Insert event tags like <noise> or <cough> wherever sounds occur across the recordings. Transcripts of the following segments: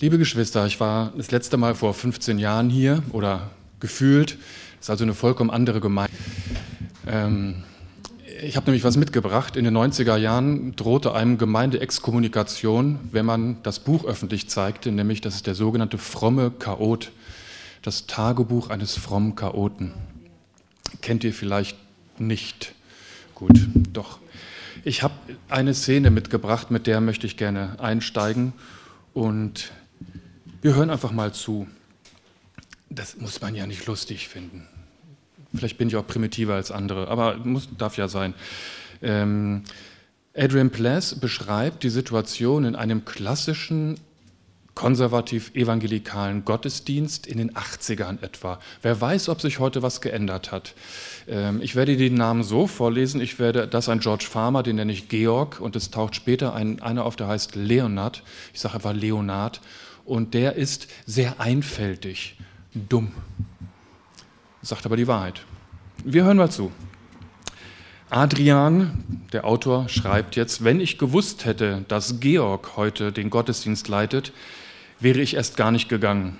Liebe Geschwister, ich war das letzte Mal vor 15 Jahren hier oder gefühlt. Das ist also eine vollkommen andere Gemeinde. Ähm, ich habe nämlich was mitgebracht. In den 90er Jahren drohte einem Gemeindeexkommunikation, wenn man das Buch öffentlich zeigte, nämlich das ist der sogenannte fromme Chaot, das Tagebuch eines frommen Chaoten. Kennt ihr vielleicht nicht? Gut, doch. Ich habe eine Szene mitgebracht, mit der möchte ich gerne einsteigen und wir hören einfach mal zu. Das muss man ja nicht lustig finden. Vielleicht bin ich auch primitiver als andere, aber muss, darf ja sein. Ähm, Adrian Pless beschreibt die Situation in einem klassischen konservativ-evangelikalen Gottesdienst in den 80ern etwa. Wer weiß, ob sich heute was geändert hat. Ähm, ich werde die Namen so vorlesen. Ich werde, das ein George Farmer, den nenne ich Georg, und es taucht später ein, einer auf, der heißt Leonard. Ich sage einfach Leonard und der ist sehr einfältig, dumm. Sagt aber die Wahrheit. Wir hören mal zu. Adrian, der Autor, schreibt jetzt, wenn ich gewusst hätte, dass Georg heute den Gottesdienst leitet, wäre ich erst gar nicht gegangen.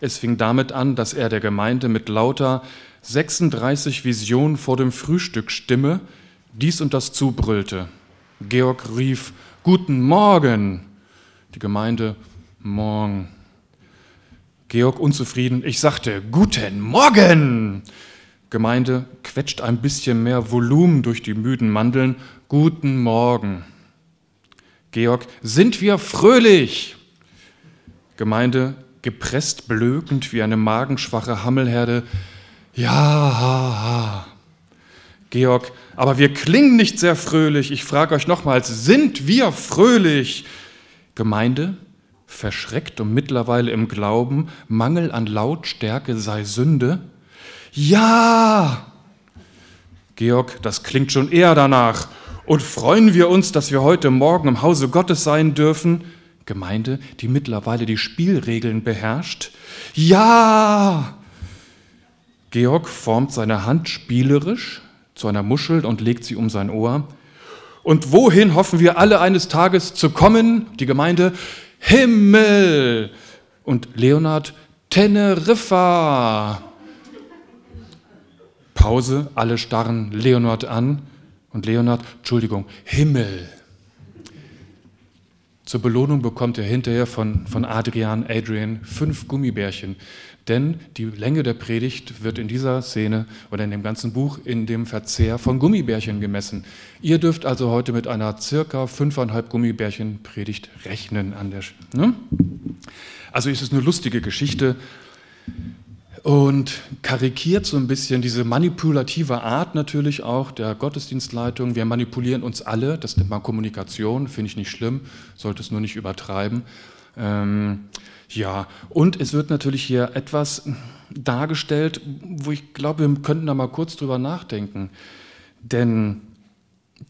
Es fing damit an, dass er der Gemeinde mit lauter 36 Visionen vor dem Frühstück Stimme dies und das zubrüllte. Georg rief, Guten Morgen! Die Gemeinde Morgen. Georg unzufrieden. Ich sagte, guten Morgen. Gemeinde quetscht ein bisschen mehr Volumen durch die müden Mandeln. Guten Morgen. Georg, sind wir fröhlich? Gemeinde gepresst blökend wie eine magenschwache Hammelherde. Ja, ha, ha. Georg, aber wir klingen nicht sehr fröhlich. Ich frage euch nochmals, sind wir fröhlich? Gemeinde verschreckt und mittlerweile im Glauben, Mangel an Lautstärke sei Sünde? Ja! Georg, das klingt schon eher danach. Und freuen wir uns, dass wir heute Morgen im Hause Gottes sein dürfen? Gemeinde, die mittlerweile die Spielregeln beherrscht? Ja! Georg formt seine Hand spielerisch zu einer Muschel und legt sie um sein Ohr. Und wohin hoffen wir alle eines Tages zu kommen? Die Gemeinde, Himmel. Und Leonard, Teneriffa. Pause, alle starren Leonard an. Und Leonard, Entschuldigung, Himmel. Zur Belohnung bekommt er hinterher von, von Adrian, Adrian fünf Gummibärchen. Denn die Länge der Predigt wird in dieser Szene oder in dem ganzen Buch in dem Verzehr von Gummibärchen gemessen. Ihr dürft also heute mit einer circa fünfeinhalb Gummibärchen Predigt rechnen. An der, ne? Also ist es eine lustige Geschichte und karikiert so ein bisschen diese manipulative Art natürlich auch der Gottesdienstleitung. Wir manipulieren uns alle, das nennt man Kommunikation, finde ich nicht schlimm, sollte es nur nicht übertreiben. Ähm, ja, und es wird natürlich hier etwas dargestellt, wo ich glaube, wir könnten da mal kurz drüber nachdenken. Denn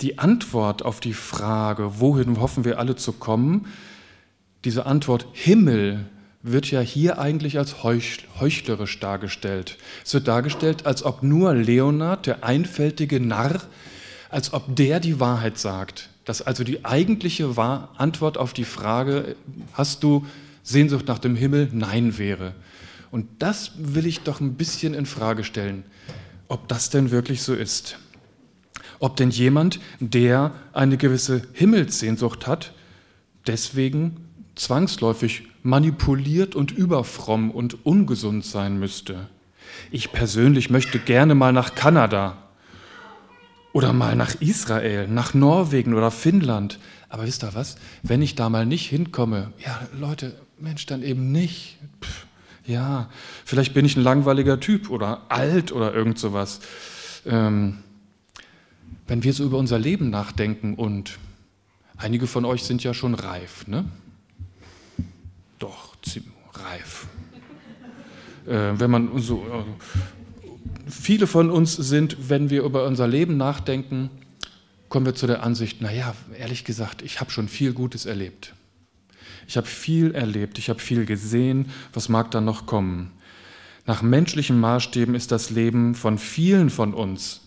die Antwort auf die Frage, wohin hoffen wir alle zu kommen, diese Antwort Himmel wird ja hier eigentlich als heuchlerisch dargestellt. Es wird dargestellt, als ob nur Leonard, der einfältige Narr, als ob der die Wahrheit sagt. Dass also die eigentliche Antwort auf die Frage, hast du Sehnsucht nach dem Himmel Nein wäre. Und das will ich doch ein bisschen in Frage stellen, ob das denn wirklich so ist. Ob denn jemand, der eine gewisse Himmelssehnsucht hat, deswegen zwangsläufig manipuliert und überfromm und ungesund sein müsste. Ich persönlich möchte gerne mal nach Kanada oder mal nach Israel, nach Norwegen oder Finnland. Aber wisst ihr was? Wenn ich da mal nicht hinkomme, ja, Leute, Mensch, dann eben nicht. Pff, ja, vielleicht bin ich ein langweiliger Typ oder alt oder irgend sowas. Ähm, wenn wir so über unser Leben nachdenken und einige von euch sind ja schon reif, ne? Doch, reif. Äh, wenn man so, äh, viele von uns sind, wenn wir über unser Leben nachdenken, kommen wir zu der Ansicht, naja, ehrlich gesagt, ich habe schon viel Gutes erlebt. Ich habe viel erlebt, ich habe viel gesehen, was mag da noch kommen? Nach menschlichen Maßstäben ist das Leben von vielen von uns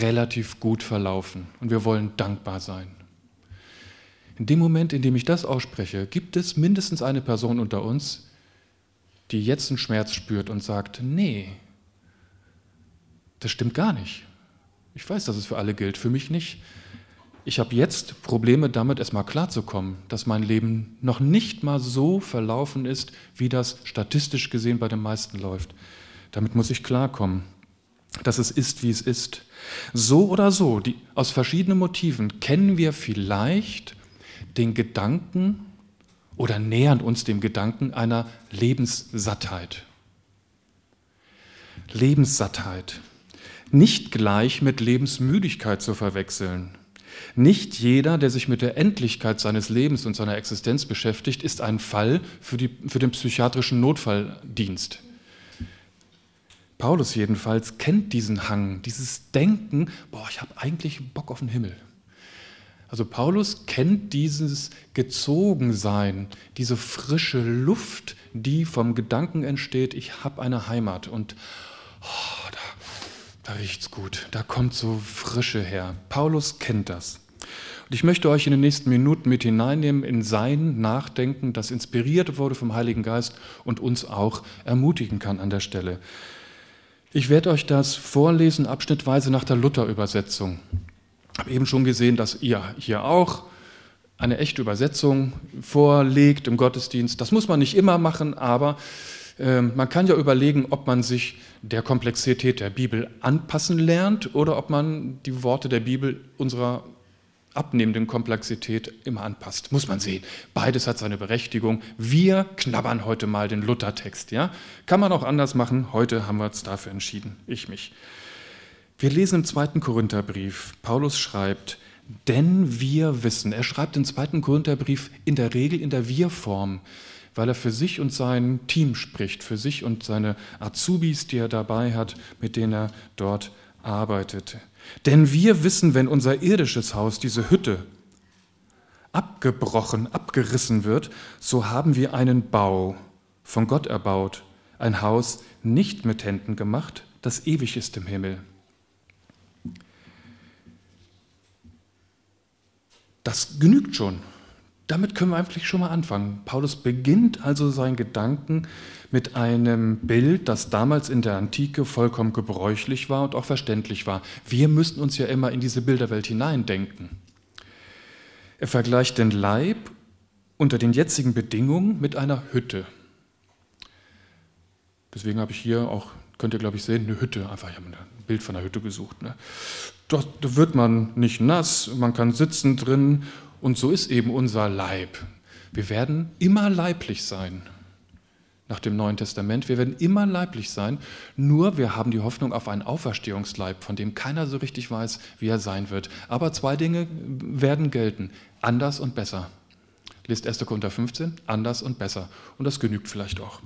relativ gut verlaufen und wir wollen dankbar sein. In dem Moment, in dem ich das ausspreche, gibt es mindestens eine Person unter uns, die jetzt einen Schmerz spürt und sagt, nee, das stimmt gar nicht. Ich weiß, dass es für alle gilt, für mich nicht. Ich habe jetzt Probleme damit, erstmal klarzukommen, dass mein Leben noch nicht mal so verlaufen ist, wie das statistisch gesehen bei den meisten läuft. Damit muss ich klarkommen, dass es ist, wie es ist. So oder so, die, aus verschiedenen Motiven kennen wir vielleicht den Gedanken oder nähern uns dem Gedanken einer Lebenssattheit. Lebenssattheit. Nicht gleich mit Lebensmüdigkeit zu verwechseln. Nicht jeder, der sich mit der Endlichkeit seines Lebens und seiner Existenz beschäftigt, ist ein Fall für, die, für den psychiatrischen Notfalldienst. Paulus jedenfalls kennt diesen Hang, dieses Denken, boah, ich habe eigentlich Bock auf den Himmel. Also Paulus kennt dieses Gezogensein, diese frische Luft, die vom Gedanken entsteht, ich habe eine Heimat und oh, da, da riecht's gut, da kommt so Frische her. Paulus kennt das. Und ich möchte euch in den nächsten Minuten mit hineinnehmen in sein Nachdenken, das inspiriert wurde vom Heiligen Geist und uns auch ermutigen kann an der Stelle. Ich werde euch das vorlesen, abschnittweise nach der Luther-Übersetzung habe eben schon gesehen, dass ihr hier auch eine echte Übersetzung vorlegt im Gottesdienst. Das muss man nicht immer machen, aber man kann ja überlegen, ob man sich der Komplexität der Bibel anpassen lernt oder ob man die Worte der Bibel unserer abnehmenden Komplexität immer anpasst. Muss man sehen. Beides hat seine Berechtigung. Wir knabbern heute mal den Luthertext. Ja? Kann man auch anders machen. Heute haben wir uns dafür entschieden. Ich mich. Wir lesen im zweiten Korintherbrief, Paulus schreibt, denn wir wissen, er schreibt im zweiten Korintherbrief in der Regel in der Wir-Form, weil er für sich und sein Team spricht, für sich und seine Azubis, die er dabei hat, mit denen er dort arbeitet. Denn wir wissen, wenn unser irdisches Haus, diese Hütte, abgebrochen, abgerissen wird, so haben wir einen Bau von Gott erbaut, ein Haus nicht mit Händen gemacht, das ewig ist im Himmel. Das genügt schon. Damit können wir eigentlich schon mal anfangen. Paulus beginnt also seinen Gedanken mit einem Bild, das damals in der Antike vollkommen gebräuchlich war und auch verständlich war. Wir müssen uns ja immer in diese Bilderwelt hineindenken. Er vergleicht den Leib unter den jetzigen Bedingungen mit einer Hütte. Deswegen habe ich hier auch, könnt ihr glaube ich sehen, eine Hütte. Einfach, ich habe ein Bild von einer Hütte gesucht. Ne? Dort wird man nicht nass, man kann sitzen drin und so ist eben unser Leib. Wir werden immer leiblich sein nach dem Neuen Testament. Wir werden immer leiblich sein, nur wir haben die Hoffnung auf einen Auferstehungsleib, von dem keiner so richtig weiß, wie er sein wird. Aber zwei Dinge werden gelten, anders und besser. Lest 1. Korinther 15, anders und besser. Und das genügt vielleicht auch.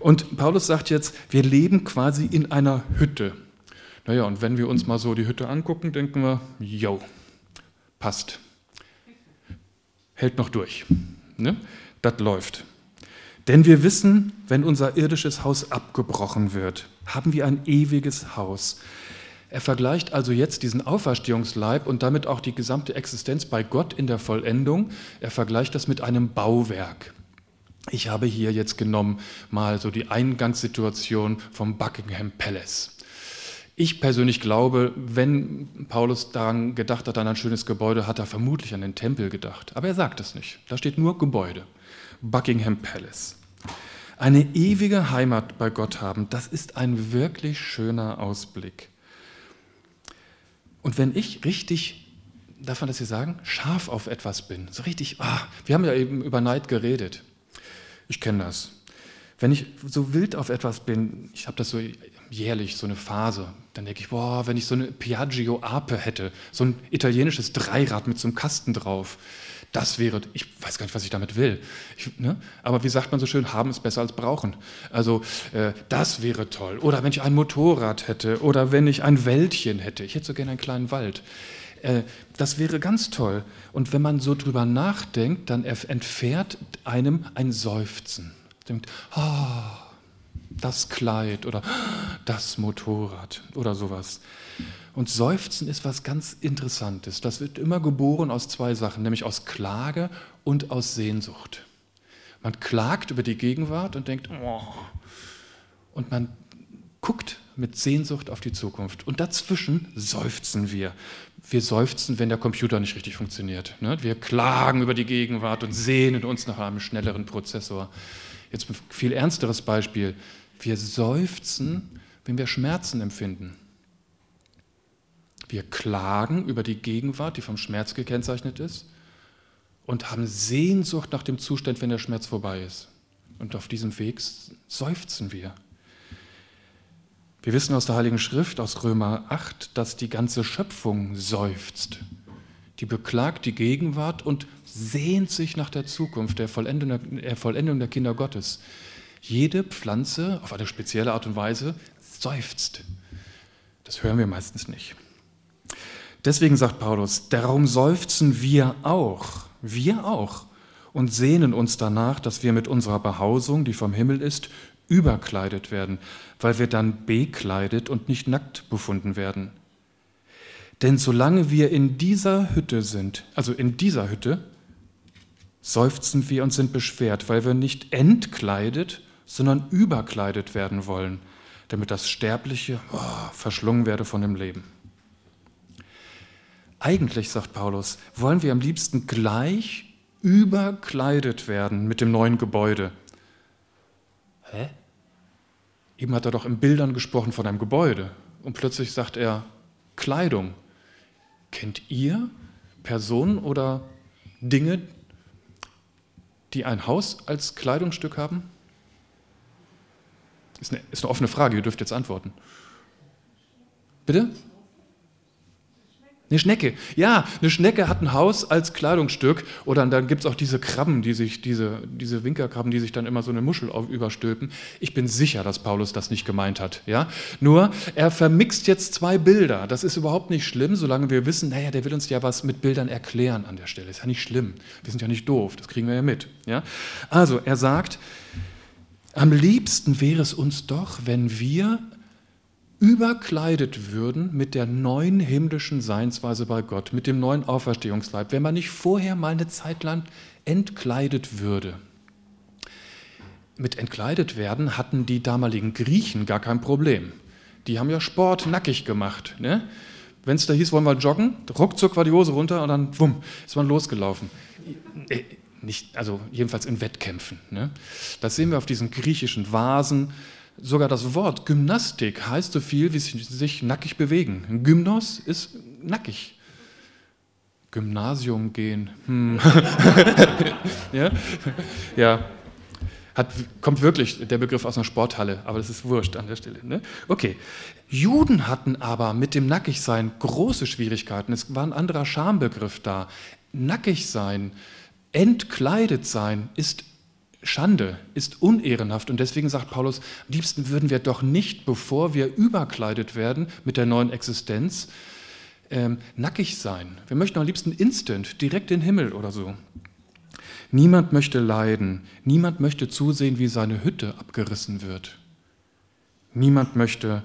Und Paulus sagt jetzt, wir leben quasi in einer Hütte. Naja, und wenn wir uns mal so die Hütte angucken, denken wir, jo, passt. Hält noch durch. Ne? Das läuft. Denn wir wissen, wenn unser irdisches Haus abgebrochen wird, haben wir ein ewiges Haus. Er vergleicht also jetzt diesen Auferstehungsleib und damit auch die gesamte Existenz bei Gott in der Vollendung. Er vergleicht das mit einem Bauwerk. Ich habe hier jetzt genommen mal so die Eingangssituation vom Buckingham Palace. Ich persönlich glaube, wenn Paulus daran gedacht hat, an ein schönes Gebäude, hat er vermutlich an den Tempel gedacht. Aber er sagt es nicht. Da steht nur Gebäude. Buckingham Palace. Eine ewige Heimat bei Gott haben, das ist ein wirklich schöner Ausblick. Und wenn ich richtig, darf man das hier sagen, scharf auf etwas bin, so richtig, ah, wir haben ja eben über Neid geredet. Ich kenne das. Wenn ich so wild auf etwas bin, ich habe das so jährlich, so eine Phase, dann denke ich, boah, wenn ich so eine Piaggio Ape hätte, so ein italienisches Dreirad mit so einem Kasten drauf, das wäre, ich weiß gar nicht, was ich damit will. Ich, ne? Aber wie sagt man so schön, haben ist besser als brauchen. Also äh, das wäre toll. Oder wenn ich ein Motorrad hätte oder wenn ich ein Wäldchen hätte. Ich hätte so gerne einen kleinen Wald. Äh, das wäre ganz toll. Und wenn man so drüber nachdenkt, dann entfährt einem ein Seufzen denkt, oh, das Kleid oder das Motorrad oder sowas. Und Seufzen ist was ganz Interessantes. Das wird immer geboren aus zwei Sachen, nämlich aus Klage und aus Sehnsucht. Man klagt über die Gegenwart und denkt, oh. und man guckt mit Sehnsucht auf die Zukunft. Und dazwischen seufzen wir. Wir seufzen, wenn der Computer nicht richtig funktioniert. Ne? Wir klagen über die Gegenwart und sehnen uns nach einem schnelleren Prozessor. Jetzt ein viel ernsteres Beispiel. Wir seufzen, wenn wir Schmerzen empfinden. Wir klagen über die Gegenwart, die vom Schmerz gekennzeichnet ist, und haben Sehnsucht nach dem Zustand, wenn der Schmerz vorbei ist. Und auf diesem Weg seufzen wir. Wir wissen aus der Heiligen Schrift, aus Römer 8, dass die ganze Schöpfung seufzt. Die beklagt die Gegenwart und sehnt sich nach der Zukunft, der Vollendung der, Vollendung der Kinder Gottes. Jede Pflanze auf eine spezielle Art und Weise seufzt. Das hören wir meistens nicht. Deswegen sagt Paulus, darum seufzen wir auch, wir auch, und sehnen uns danach, dass wir mit unserer Behausung, die vom Himmel ist, überkleidet werden, weil wir dann bekleidet und nicht nackt befunden werden. Denn solange wir in dieser Hütte sind, also in dieser Hütte, seufzen wir und sind beschwert, weil wir nicht entkleidet, sondern überkleidet werden wollen, damit das Sterbliche oh, verschlungen werde von dem Leben. Eigentlich, sagt Paulus, wollen wir am liebsten gleich überkleidet werden mit dem neuen Gebäude. Hä? Eben hat er doch in Bildern gesprochen von einem Gebäude und plötzlich sagt er Kleidung. Kennt ihr Personen oder Dinge, die ein Haus als Kleidungsstück haben? Ist eine, ist eine offene Frage, ihr dürft jetzt antworten. Bitte? Eine Schnecke. Ja, eine Schnecke hat ein Haus als Kleidungsstück. Oder dann gibt es auch diese Krabben, die sich, diese, diese Winkerkrabben, die sich dann immer so eine Muschel überstülpen. Ich bin sicher, dass Paulus das nicht gemeint hat. Ja? Nur, er vermixt jetzt zwei Bilder. Das ist überhaupt nicht schlimm, solange wir wissen, naja, der will uns ja was mit Bildern erklären an der Stelle. Ist ja nicht schlimm. Wir sind ja nicht doof. Das kriegen wir ja mit. Ja? Also, er sagt, am liebsten wäre es uns doch, wenn wir überkleidet würden mit der neuen himmlischen Seinsweise bei Gott, mit dem neuen Auferstehungsleib, wenn man nicht vorher mal eine Zeit lang entkleidet würde. Mit entkleidet werden hatten die damaligen Griechen gar kein Problem. Die haben ja Sport nackig gemacht. Ne? Wenn es da hieß, wollen wir joggen, ruckzuck war die Hose runter und dann wumm, ist man losgelaufen. Nicht, also jedenfalls in Wettkämpfen. Ne? Das sehen wir auf diesen griechischen Vasen, Sogar das Wort Gymnastik heißt so viel wie sich nackig bewegen. Gymnos ist nackig. Gymnasium gehen. Hm. <laughs> ja? ja. Hat, kommt wirklich der Begriff aus einer Sporthalle, aber das ist wurscht an der Stelle. Ne? Okay. Juden hatten aber mit dem Nackigsein große Schwierigkeiten. Es war ein anderer Schambegriff da. Nackig sein, entkleidet sein ist Schande, ist unehrenhaft. Und deswegen sagt Paulus, am liebsten würden wir doch nicht, bevor wir überkleidet werden mit der neuen Existenz, ähm, nackig sein. Wir möchten am liebsten instant, direkt in den Himmel oder so. Niemand möchte leiden. Niemand möchte zusehen, wie seine Hütte abgerissen wird. Niemand möchte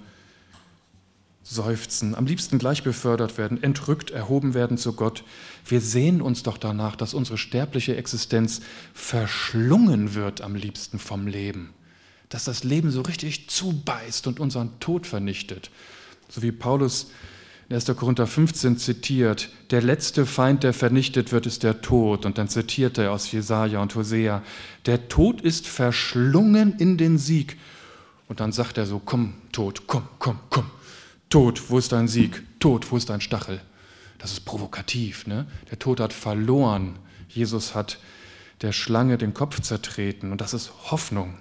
seufzen, am liebsten gleich befördert werden, entrückt, erhoben werden zu Gott. Wir sehen uns doch danach, dass unsere sterbliche Existenz verschlungen wird am liebsten vom Leben, dass das Leben so richtig zubeißt und unseren Tod vernichtet. So wie Paulus in 1. Korinther 15 zitiert, der letzte Feind, der vernichtet wird, ist der Tod. Und dann zitiert er aus Jesaja und Hosea, der Tod ist verschlungen in den Sieg. Und dann sagt er so, komm, Tod, komm, komm, komm, Tod, wo ist dein Sieg? Tod, wo ist dein Stachel? Das ist provokativ. Ne? Der Tod hat verloren. Jesus hat der Schlange den Kopf zertreten und das ist Hoffnung.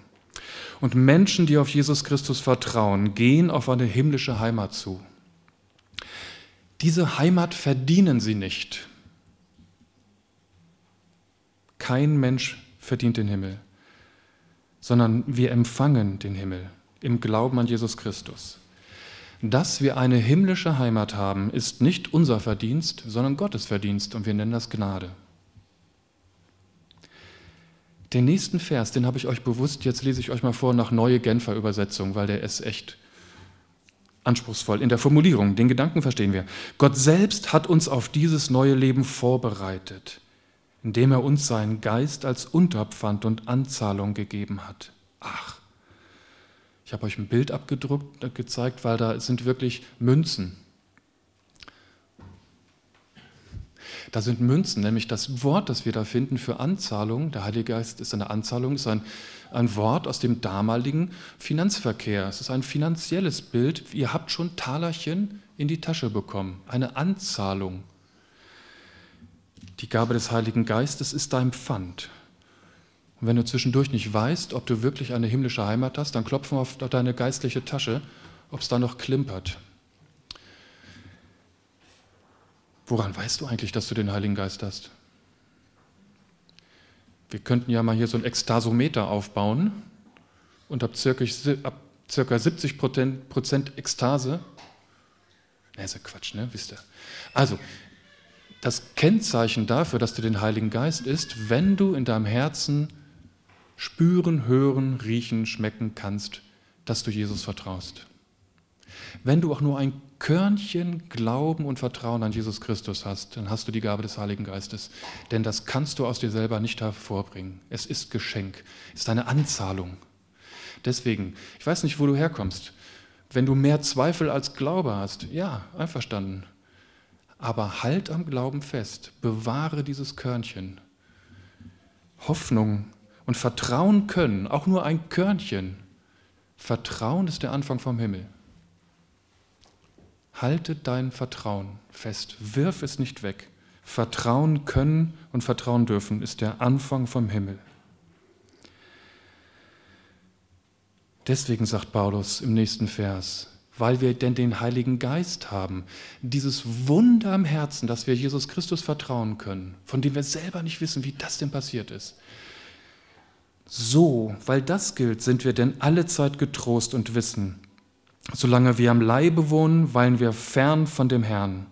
Und Menschen, die auf Jesus Christus vertrauen, gehen auf eine himmlische Heimat zu. Diese Heimat verdienen sie nicht. Kein Mensch verdient den Himmel, sondern wir empfangen den Himmel im Glauben an Jesus Christus. Dass wir eine himmlische Heimat haben, ist nicht unser Verdienst, sondern Gottes Verdienst und wir nennen das Gnade. Den nächsten Vers, den habe ich euch bewusst, jetzt lese ich euch mal vor nach Neue Genfer Übersetzung, weil der ist echt anspruchsvoll in der Formulierung. Den Gedanken verstehen wir. Gott selbst hat uns auf dieses neue Leben vorbereitet, indem er uns seinen Geist als Unterpfand und Anzahlung gegeben hat. Ach, ich habe euch ein Bild abgedruckt, äh, gezeigt, weil da sind wirklich Münzen. Da sind Münzen, nämlich das Wort, das wir da finden für Anzahlung, der Heilige Geist ist eine Anzahlung, ist ein, ein Wort aus dem damaligen Finanzverkehr. Es ist ein finanzielles Bild. Ihr habt schon Talerchen in die Tasche bekommen, eine Anzahlung. Die Gabe des Heiligen Geistes ist dein Pfand. Und wenn du zwischendurch nicht weißt, ob du wirklich eine himmlische Heimat hast, dann klopfen auf deine geistliche Tasche, ob es da noch klimpert. Woran weißt du eigentlich, dass du den Heiligen Geist hast? Wir könnten ja mal hier so ein Ekstasometer aufbauen und ab circa, ab circa 70 Prozent Ekstase, ne, ist ja Quatsch, ne, wisst ihr. Also, das Kennzeichen dafür, dass du den Heiligen Geist ist, wenn du in deinem Herzen spüren, hören, riechen, schmecken kannst, dass du Jesus vertraust. Wenn du auch nur ein Körnchen Glauben und Vertrauen an Jesus Christus hast, dann hast du die Gabe des Heiligen Geistes. Denn das kannst du aus dir selber nicht hervorbringen. Es ist Geschenk, es ist eine Anzahlung. Deswegen, ich weiß nicht, wo du herkommst. Wenn du mehr Zweifel als Glaube hast, ja, einverstanden. Aber halt am Glauben fest, bewahre dieses Körnchen. Hoffnung und Vertrauen können, auch nur ein Körnchen. Vertrauen ist der Anfang vom Himmel. Halte dein Vertrauen fest, wirf es nicht weg. Vertrauen können und vertrauen dürfen ist der Anfang vom Himmel. Deswegen sagt Paulus im nächsten Vers, weil wir denn den Heiligen Geist haben, dieses Wunder im Herzen, dass wir Jesus Christus vertrauen können, von dem wir selber nicht wissen, wie das denn passiert ist. So, weil das gilt, sind wir denn alle Zeit getrost und wissen, solange wir am Leibe wohnen, weilen wir fern von dem Herrn,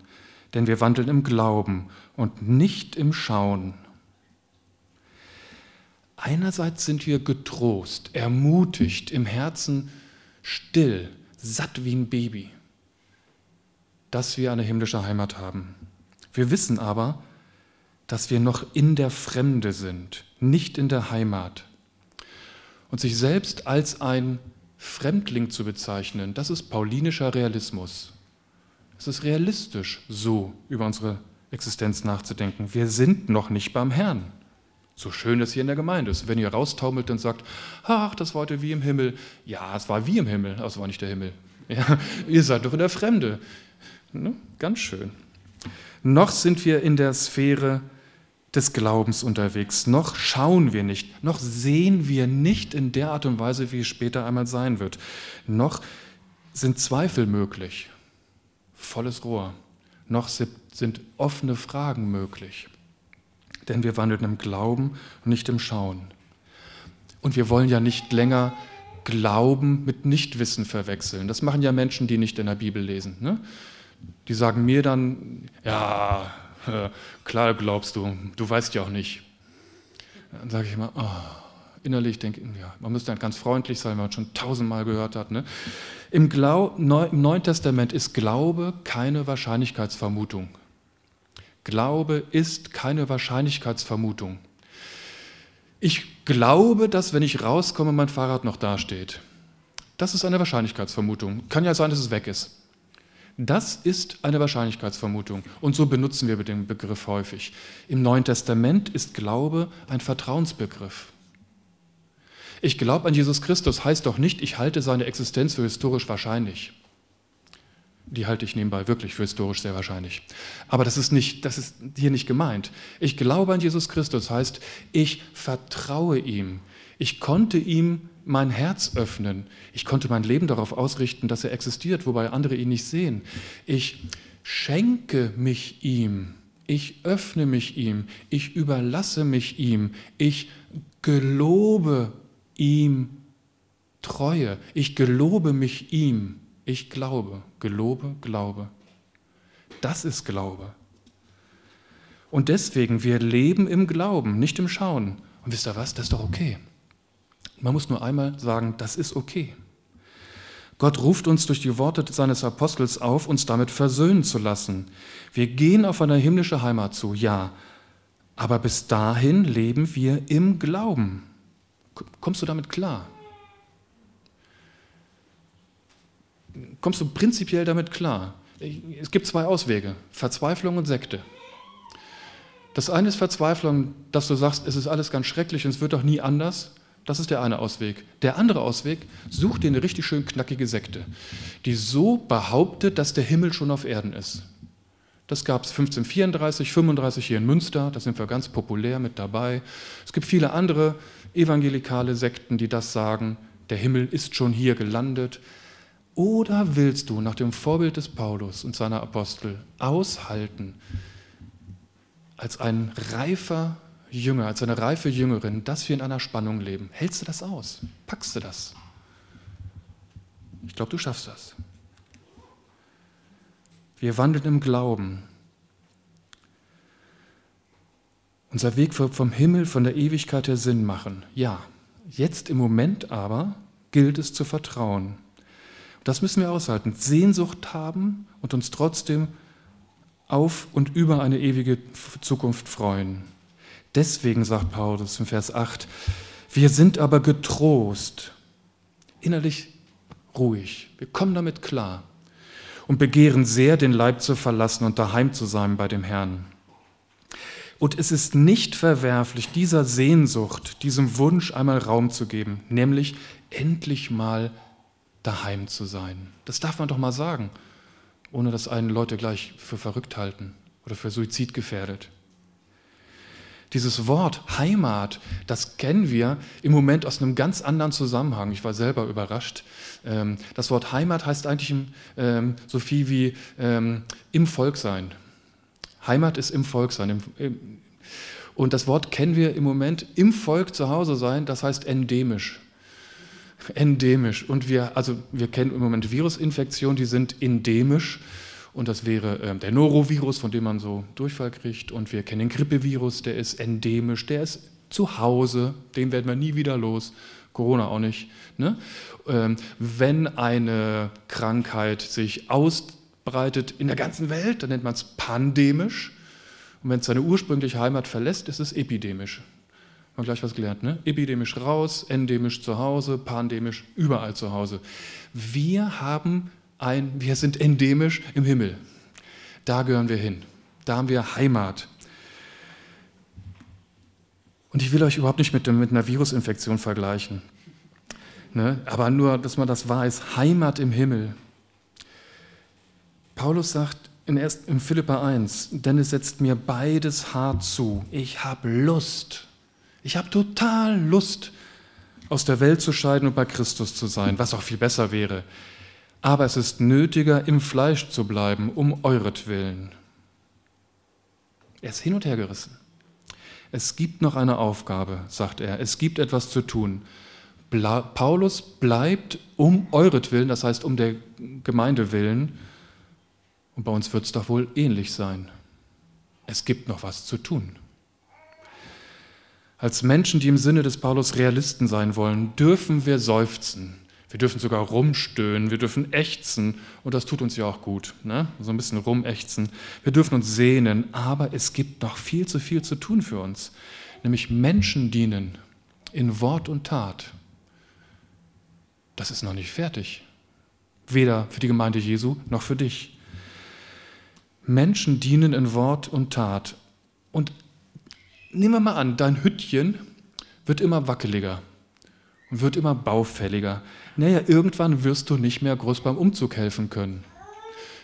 denn wir wandeln im Glauben und nicht im Schauen. Einerseits sind wir getrost, ermutigt, im Herzen still, satt wie ein Baby, dass wir eine himmlische Heimat haben. Wir wissen aber, dass wir noch in der Fremde sind, nicht in der Heimat und sich selbst als ein Fremdling zu bezeichnen, das ist paulinischer Realismus. Es ist realistisch, so über unsere Existenz nachzudenken. Wir sind noch nicht beim Herrn. So schön es hier in der Gemeinde ist. Wenn ihr raustaumelt und sagt, ach, das war heute wie im Himmel. Ja, es war wie im Himmel, aber es war nicht der Himmel. <laughs> Ja, ihr seid doch in der Fremde. Ne? Ganz schön. Noch sind wir in der Sphäre des Glaubens unterwegs. Noch schauen wir nicht, noch sehen wir nicht in der Art und Weise, wie es später einmal sein wird. Noch sind Zweifel möglich. Volles Rohr. Noch sind offene Fragen möglich. Denn wir wandeln im Glauben und nicht im Schauen. Und wir wollen ja nicht länger Glauben mit Nichtwissen verwechseln. Das machen ja Menschen, die nicht in der Bibel lesen. Ne? Die sagen mir dann, ja, äh, klar glaubst du, du weißt ja auch nicht. Dann sage ich immer, oh, innerlich denke ich, ja, man müsste dann ganz freundlich sein, wenn man schon tausendmal gehört hat. Ne? Im, Glau Neu Im Neuen Testament ist Glaube keine Wahrscheinlichkeitsvermutung. Glaube ist keine Wahrscheinlichkeitsvermutung. Ich glaube, dass wenn ich rauskomme, mein Fahrrad noch dasteht. Das ist eine Wahrscheinlichkeitsvermutung. Kann ja sein, dass es weg ist. Das ist eine Wahrscheinlichkeitsvermutung und so benutzen wir den Begriff häufig. Im Neuen Testament ist Glaube ein Vertrauensbegriff. Ich glaube an Jesus Christus heißt doch nicht, ich halte seine Existenz für historisch wahrscheinlich. Die halte ich nebenbei wirklich für historisch sehr wahrscheinlich. Aber das ist, nicht, das ist hier nicht gemeint. Ich glaube an Jesus Christus heißt, ich vertraue ihm. Ich konnte ihm mein Herz öffnen. Ich konnte mein Leben darauf ausrichten, dass er existiert, wobei andere ihn nicht sehen. Ich schenke mich ihm. Ich öffne mich ihm. Ich überlasse mich ihm. Ich gelobe ihm Treue. Ich gelobe mich ihm. Ich glaube. Gelobe, glaube. Das ist Glaube. Und deswegen, wir leben im Glauben, nicht im Schauen. Und wisst ihr was? Das ist doch okay. Man muss nur einmal sagen, das ist okay. Gott ruft uns durch die Worte seines Apostels auf, uns damit versöhnen zu lassen. Wir gehen auf eine himmlische Heimat zu, ja, aber bis dahin leben wir im Glauben. Kommst du damit klar? Kommst du prinzipiell damit klar? Es gibt zwei Auswege, Verzweiflung und Sekte. Das eine ist Verzweiflung, dass du sagst, es ist alles ganz schrecklich und es wird doch nie anders. Das ist der eine Ausweg. Der andere Ausweg, such dir eine richtig schön knackige Sekte, die so behauptet, dass der Himmel schon auf Erden ist. Das gab es 1534, 35 hier in Münster, da sind wir ganz populär mit dabei. Es gibt viele andere evangelikale Sekten, die das sagen, der Himmel ist schon hier gelandet. Oder willst du nach dem Vorbild des Paulus und seiner Apostel aushalten, als ein reifer Jünger, als eine reife Jüngerin, dass wir in einer Spannung leben. Hältst du das aus? Packst du das? Ich glaube, du schaffst das. Wir wandeln im Glauben. Unser Weg vom Himmel, von der Ewigkeit her Sinn machen. Ja, jetzt im Moment aber gilt es zu vertrauen. Das müssen wir aushalten. Sehnsucht haben und uns trotzdem auf und über eine ewige Zukunft freuen. Deswegen sagt Paulus in Vers 8, wir sind aber getrost, innerlich ruhig, wir kommen damit klar und begehren sehr, den Leib zu verlassen und daheim zu sein bei dem Herrn. Und es ist nicht verwerflich, dieser Sehnsucht, diesem Wunsch einmal Raum zu geben, nämlich endlich mal daheim zu sein. Das darf man doch mal sagen ohne dass einen Leute gleich für verrückt halten oder für Suizid gefährdet. Dieses Wort Heimat, das kennen wir im Moment aus einem ganz anderen Zusammenhang. Ich war selber überrascht. Ähm, das Wort Heimat heißt eigentlich ähm, so viel wie ähm, im Volk sein. Heimat ist im Volk sein. Und das Wort kennen wir im Moment im Volk zu Hause sein, das heißt endemisch endemisch. Und wir, also wir kennen im Moment Virusinfektionen, die sind endemisch. Und das wäre äh, der Norovirus, von dem man so Durchfall kriegt. Und wir kennen den Grippevirus, der ist endemisch, der ist zu Hause, den werden wir nie wieder los. Corona auch nicht. Ne? Ähm, wenn eine Krankheit sich ausbreitet in der ganzen Welt, dann nennt man es pandemisch. Und wenn es seine ursprüngliche Heimat verlässt, ist es epidemisch. Haben gleich was gelernt, ne? Epidemisch raus, endemisch zu Hause, pandemisch überall zu Hause. Wir haben ein, wir sind endemisch im Himmel. Da gehören wir hin. Da haben wir Heimat. Und ich will euch überhaupt nicht mit, mit einer Virusinfektion vergleichen. Ne? Aber nur, dass man das weiß, Heimat im Himmel. Paulus sagt in, erst, in Philippa 1, denn es setzt mir beides hart zu. Ich habe Lust ich habe total Lust, aus der Welt zu scheiden und bei Christus zu sein, was auch viel besser wäre. Aber es ist nötiger, im Fleisch zu bleiben, um euretwillen. Er ist hin und her gerissen. Es gibt noch eine Aufgabe, sagt er. Es gibt etwas zu tun. Bla Paulus bleibt um euretwillen, das heißt um der Gemeinde willen. Und bei uns wird es doch wohl ähnlich sein. Es gibt noch was zu tun. Als Menschen, die im Sinne des Paulus Realisten sein wollen, dürfen wir seufzen. Wir dürfen sogar rumstöhnen, wir dürfen ächzen und das tut uns ja auch gut, ne? so ein bisschen rumächzen. Wir dürfen uns sehnen, aber es gibt noch viel zu viel zu tun für uns, nämlich Menschen dienen in Wort und Tat. Das ist noch nicht fertig, weder für die Gemeinde Jesu noch für dich. Menschen dienen in Wort und Tat. Und nehmen wir mal an, dein Hüttchen wird immer wackeliger und wird immer baufälliger. Naja, irgendwann wirst du nicht mehr groß beim Umzug helfen können.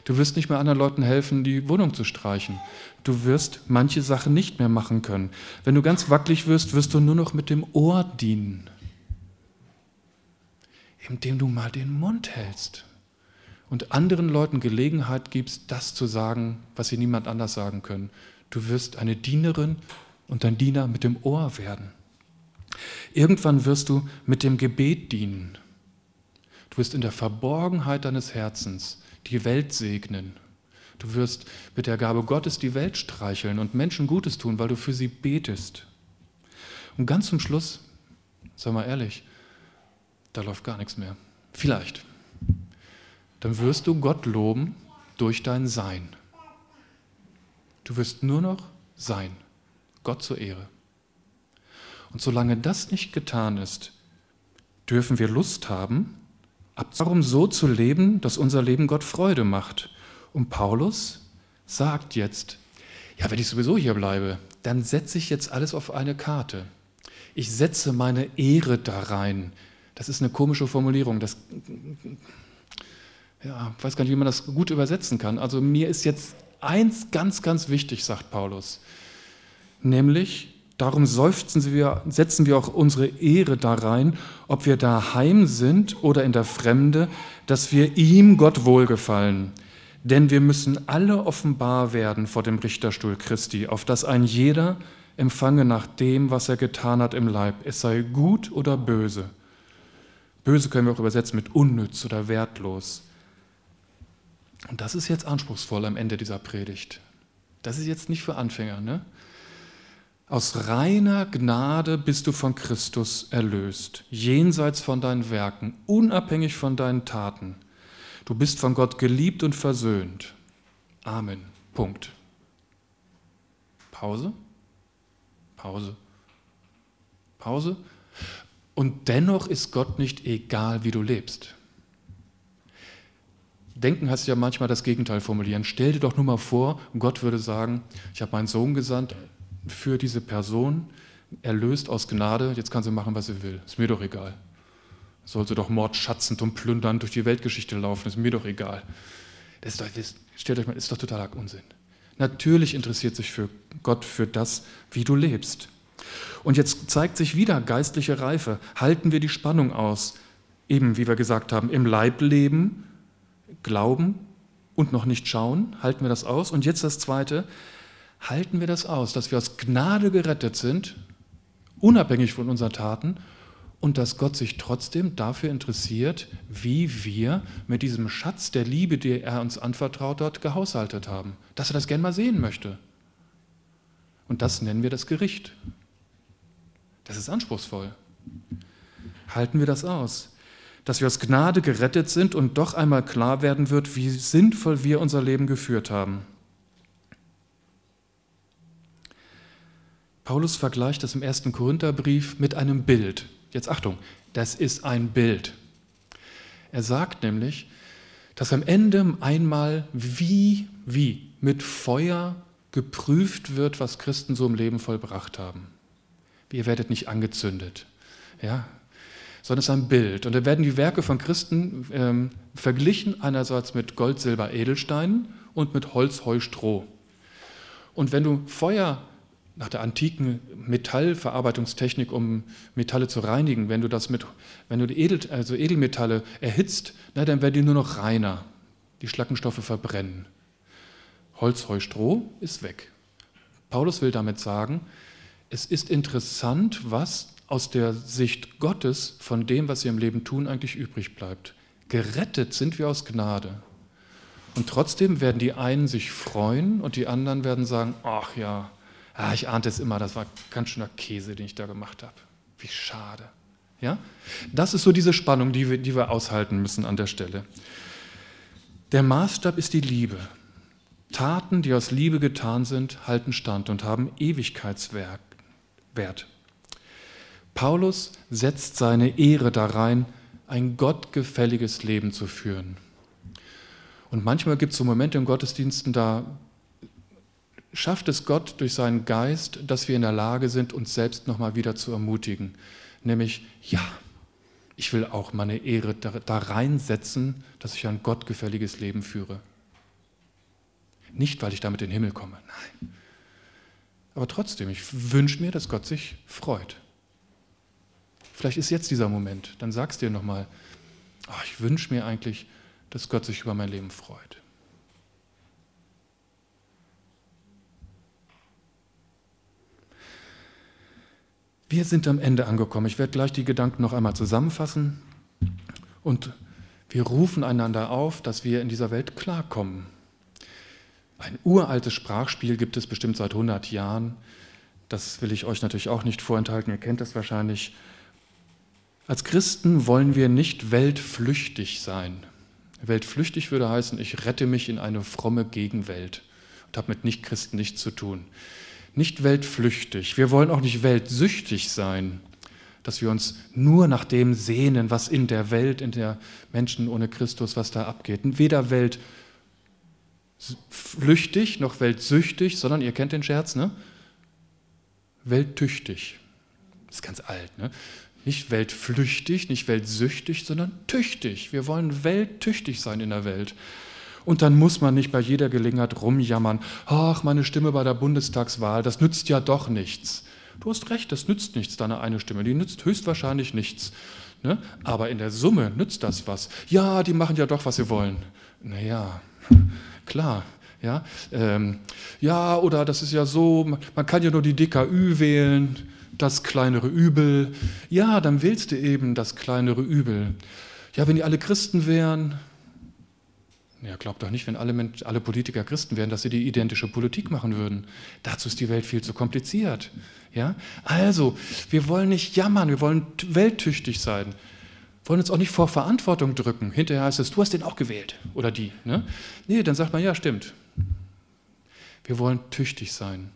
Du wirst nicht mehr anderen Leuten helfen, die Wohnung zu streichen. Du wirst manche Sachen nicht mehr machen können. Wenn du ganz wackelig wirst, wirst du nur noch mit dem Ohr dienen, indem du mal den Mund hältst und anderen Leuten Gelegenheit gibst, das zu sagen, was sie niemand anders sagen können. Du wirst eine Dienerin und dein Diener mit dem Ohr werden. Irgendwann wirst du mit dem Gebet dienen. Du wirst in der Verborgenheit deines Herzens die Welt segnen. Du wirst mit der Gabe Gottes die Welt streicheln und Menschen Gutes tun, weil du für sie betest. Und ganz zum Schluss, sag mal ehrlich, da läuft gar nichts mehr. Vielleicht. dann wirst du Gott loben durch dein Sein. Du wirst nur noch sein, Gott zur Ehre. Und solange das nicht getan ist, dürfen wir Lust haben, darum so zu leben, dass unser Leben Gott Freude macht. Und Paulus sagt jetzt, ja, wenn ich sowieso hier bleibe, dann setze ich jetzt alles auf eine Karte. Ich setze meine Ehre da rein. Das ist eine komische Formulierung. Das, ja, ich weiß gar nicht, wie man das gut übersetzen kann. Also mir ist jetzt eins ganz, ganz wichtig, sagt Paulus. Nämlich, darum seufzen wir, setzen wir auch unsere Ehre da rein, ob wir daheim sind oder in der Fremde, dass wir ihm Gott wohlgefallen. Denn wir müssen alle offenbar werden vor dem Richterstuhl Christi, auf dass ein jeder empfange nach dem, was er getan hat im Leib, es sei gut oder böse. Böse können wir auch übersetzen mit unnütz oder wertlos. Und das ist jetzt anspruchsvoll am Ende dieser Predigt. Das ist jetzt nicht für Anfänger. Ne? Aus reiner Gnade bist du von Christus erlöst, jenseits von deinen Werken, unabhängig von deinen Taten. Du bist von Gott geliebt und versöhnt. Amen. Punkt. Pause. Pause. Pause. Und dennoch ist Gott nicht egal, wie du lebst. Denken heißt ja manchmal das Gegenteil formulieren. Stell dir doch nur mal vor, Gott würde sagen, ich habe meinen Sohn gesandt für diese Person, erlöst aus Gnade, jetzt kann sie machen, was sie will. Ist mir doch egal. Soll sie doch mordschatzend und plündernd durch die Weltgeschichte laufen, ist mir doch egal. Das ist doch, das, stellt euch mal, ist doch totaler Unsinn. Natürlich interessiert sich für Gott für das, wie du lebst. Und jetzt zeigt sich wieder geistliche Reife. Halten wir die Spannung aus. Eben, wie wir gesagt haben, im Leib leben, glauben und noch nicht schauen. Halten wir das aus. Und jetzt das Zweite. Halten wir das aus, dass wir aus Gnade gerettet sind, unabhängig von unseren Taten und dass Gott sich trotzdem dafür interessiert, wie wir mit diesem Schatz der Liebe, die er uns anvertraut hat, gehaushaltet haben. Dass er das gern mal sehen möchte. Und das nennen wir das Gericht. Das ist anspruchsvoll. Halten wir das aus? Dass wir aus Gnade gerettet sind und doch einmal klar werden wird, wie sinnvoll wir unser Leben geführt haben. Paulus vergleicht das im ersten Korintherbrief mit einem Bild. Jetzt Achtung, das ist ein Bild. Er sagt nämlich, dass am Ende einmal wie, wie mit Feuer geprüft wird, was Christen so im Leben vollbracht haben. Ihr werdet nicht angezündet, ja, sondern es ist ein Bild. Und da werden die Werke von Christen ähm, verglichen, einerseits mit Gold, Silber, Edelsteinen und mit Holz, Heu, Stroh. Und wenn du Feuer nach der antiken Metallverarbeitungstechnik, um Metalle zu reinigen, wenn du das mit, wenn du Edel, also Edelmetalle erhitzt, na, dann werden die nur noch reiner. Die Schlackenstoffe verbrennen. Holz, Heu, Stroh ist weg. Paulus will damit sagen, es ist interessant, was aus der Sicht Gottes von dem, was wir im Leben tun, eigentlich übrig bleibt. Gerettet sind wir aus Gnade. Und trotzdem werden die einen sich freuen und die anderen werden sagen, ach ja, ah, ich ahnte es immer, das war ganz schöner Käse, den ich da gemacht habe. Wie schade. Ja? Das ist so diese Spannung, die wir, die wir aushalten müssen an der Stelle. Der Maßstab ist die Liebe. Taten, die aus Liebe getan sind, halten stand und haben Ewigkeitswert. Paulus setzt seine Ehre da rein, ein gottgefälliges Leben zu führen. Und manchmal gibt es so Momente in Gottesdiensten, da schafft es Gott durch seinen Geist, dass wir in der Lage sind, uns selbst nochmal wieder zu ermutigen. Nämlich, ja, ich will auch meine Ehre da, reinsetzen, dass ich ein gottgefälliges Leben führe. Nicht, weil ich damit in den Himmel komme, nein. Aber trotzdem, ich wünsche mir, dass Gott sich freut. Vielleicht ist jetzt dieser Moment, dann sagst du dir nochmal, oh, ich wünsche mir eigentlich, dass Gott sich über mein Leben freut. Wir sind am Ende angekommen. Ich werde gleich die Gedanken noch einmal zusammenfassen. Und wir rufen einander auf, dass wir in dieser Welt klarkommen. Ein uraltes Sprachspiel gibt es bestimmt seit 100 Jahren. Das will ich euch natürlich auch nicht vorenthalten. Ihr kennt das wahrscheinlich. Als Christen wollen wir nicht weltflüchtig sein. Weltflüchtig würde heißen, ich rette mich in eine fromme Gegenwelt und habe mit Nichtchristen nichts zu tun. Nicht weltflüchtig. Wir wollen auch nicht weltsüchtig sein, dass wir uns nur nach dem sehnen, was in der Welt, in der Menschen ohne Christus, was da abgeht. Weder weltflüchtig noch weltsüchtig, sondern ihr kennt den Scherz, ne? Welttüchtig. Das ist ganz alt, ne? Nicht weltflüchtig, nicht weltsüchtig, sondern tüchtig. Wir wollen welttüchtig sein in der Welt. Und dann muss man nicht bei jeder Gelegenheit rumjammern, ach, meine Stimme bei der Bundestagswahl, das nützt ja doch nichts. Du hast recht, das nützt nichts, deine eine Stimme, die nützt höchstwahrscheinlich nichts. Ne? Aber in der Summe nützt das was. Ja, die machen ja doch, was sie wollen. Naja, <laughs> klar. Ja, ähm, ja, oder das ist ja so, man kann ja nur die DKÜ wählen das kleinere Übel. Ja, dann wählst du eben das kleinere Übel. Ja, wenn die alle Christen wären, ja, glaubt doch nicht, wenn alle, Menschen, alle Politiker Christen wären, dass sie die identische Politik machen würden. Dazu ist die Welt viel zu kompliziert. Ja? Also, wir wollen nicht jammern, wir wollen welttüchtig sein. Wollen uns auch nicht vor Verantwortung drücken. Hinterher heißt es, du hast den auch gewählt oder die. Ne? Nee, dann sagt man, ja, stimmt. Wir wollen tüchtig sein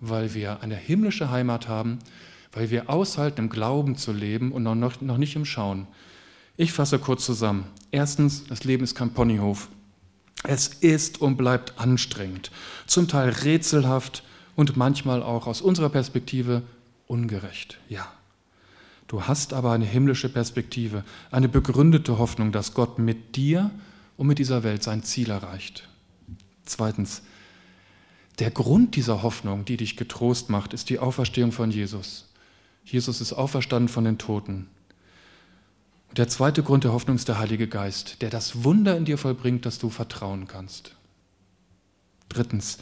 weil wir eine himmlische Heimat haben, weil wir aushalten, im Glauben zu leben und noch, noch nicht im Schauen. Ich fasse kurz zusammen. Erstens, das Leben ist kein Ponyhof. Es ist und bleibt anstrengend, zum Teil rätselhaft und manchmal auch aus unserer Perspektive ungerecht. Ja. Du hast aber eine himmlische Perspektive, eine begründete Hoffnung, dass Gott mit dir und mit dieser Welt sein Ziel erreicht. Zweitens, der Grund dieser Hoffnung, die dich getrost macht, ist die Auferstehung von Jesus. Jesus ist auferstanden von den Toten. Und der zweite Grund der Hoffnung ist der Heilige Geist, der das Wunder in dir vollbringt, dass du vertrauen kannst. Drittens,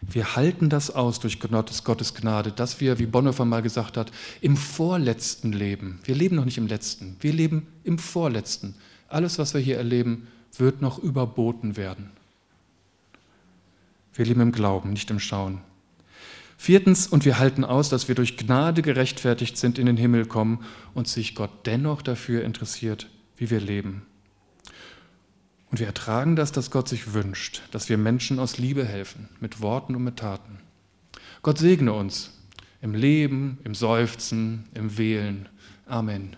wir halten das aus durch Gottes Gnade, dass wir, wie Bonhoeffer mal gesagt hat, im Vorletzten leben. Wir leben noch nicht im Letzten, wir leben im Vorletzten. Alles, was wir hier erleben, wird noch überboten werden. Wir leben im Glauben, nicht im Schauen. Viertens, und wir halten aus, dass wir durch Gnade gerechtfertigt sind, in den Himmel kommen und sich Gott dennoch dafür interessiert, wie wir leben. Und wir ertragen das, dass Gott sich wünscht, dass wir Menschen aus Liebe helfen, mit Worten und mit Taten. Gott segne uns im Leben, im Seufzen, im Wählen. Amen.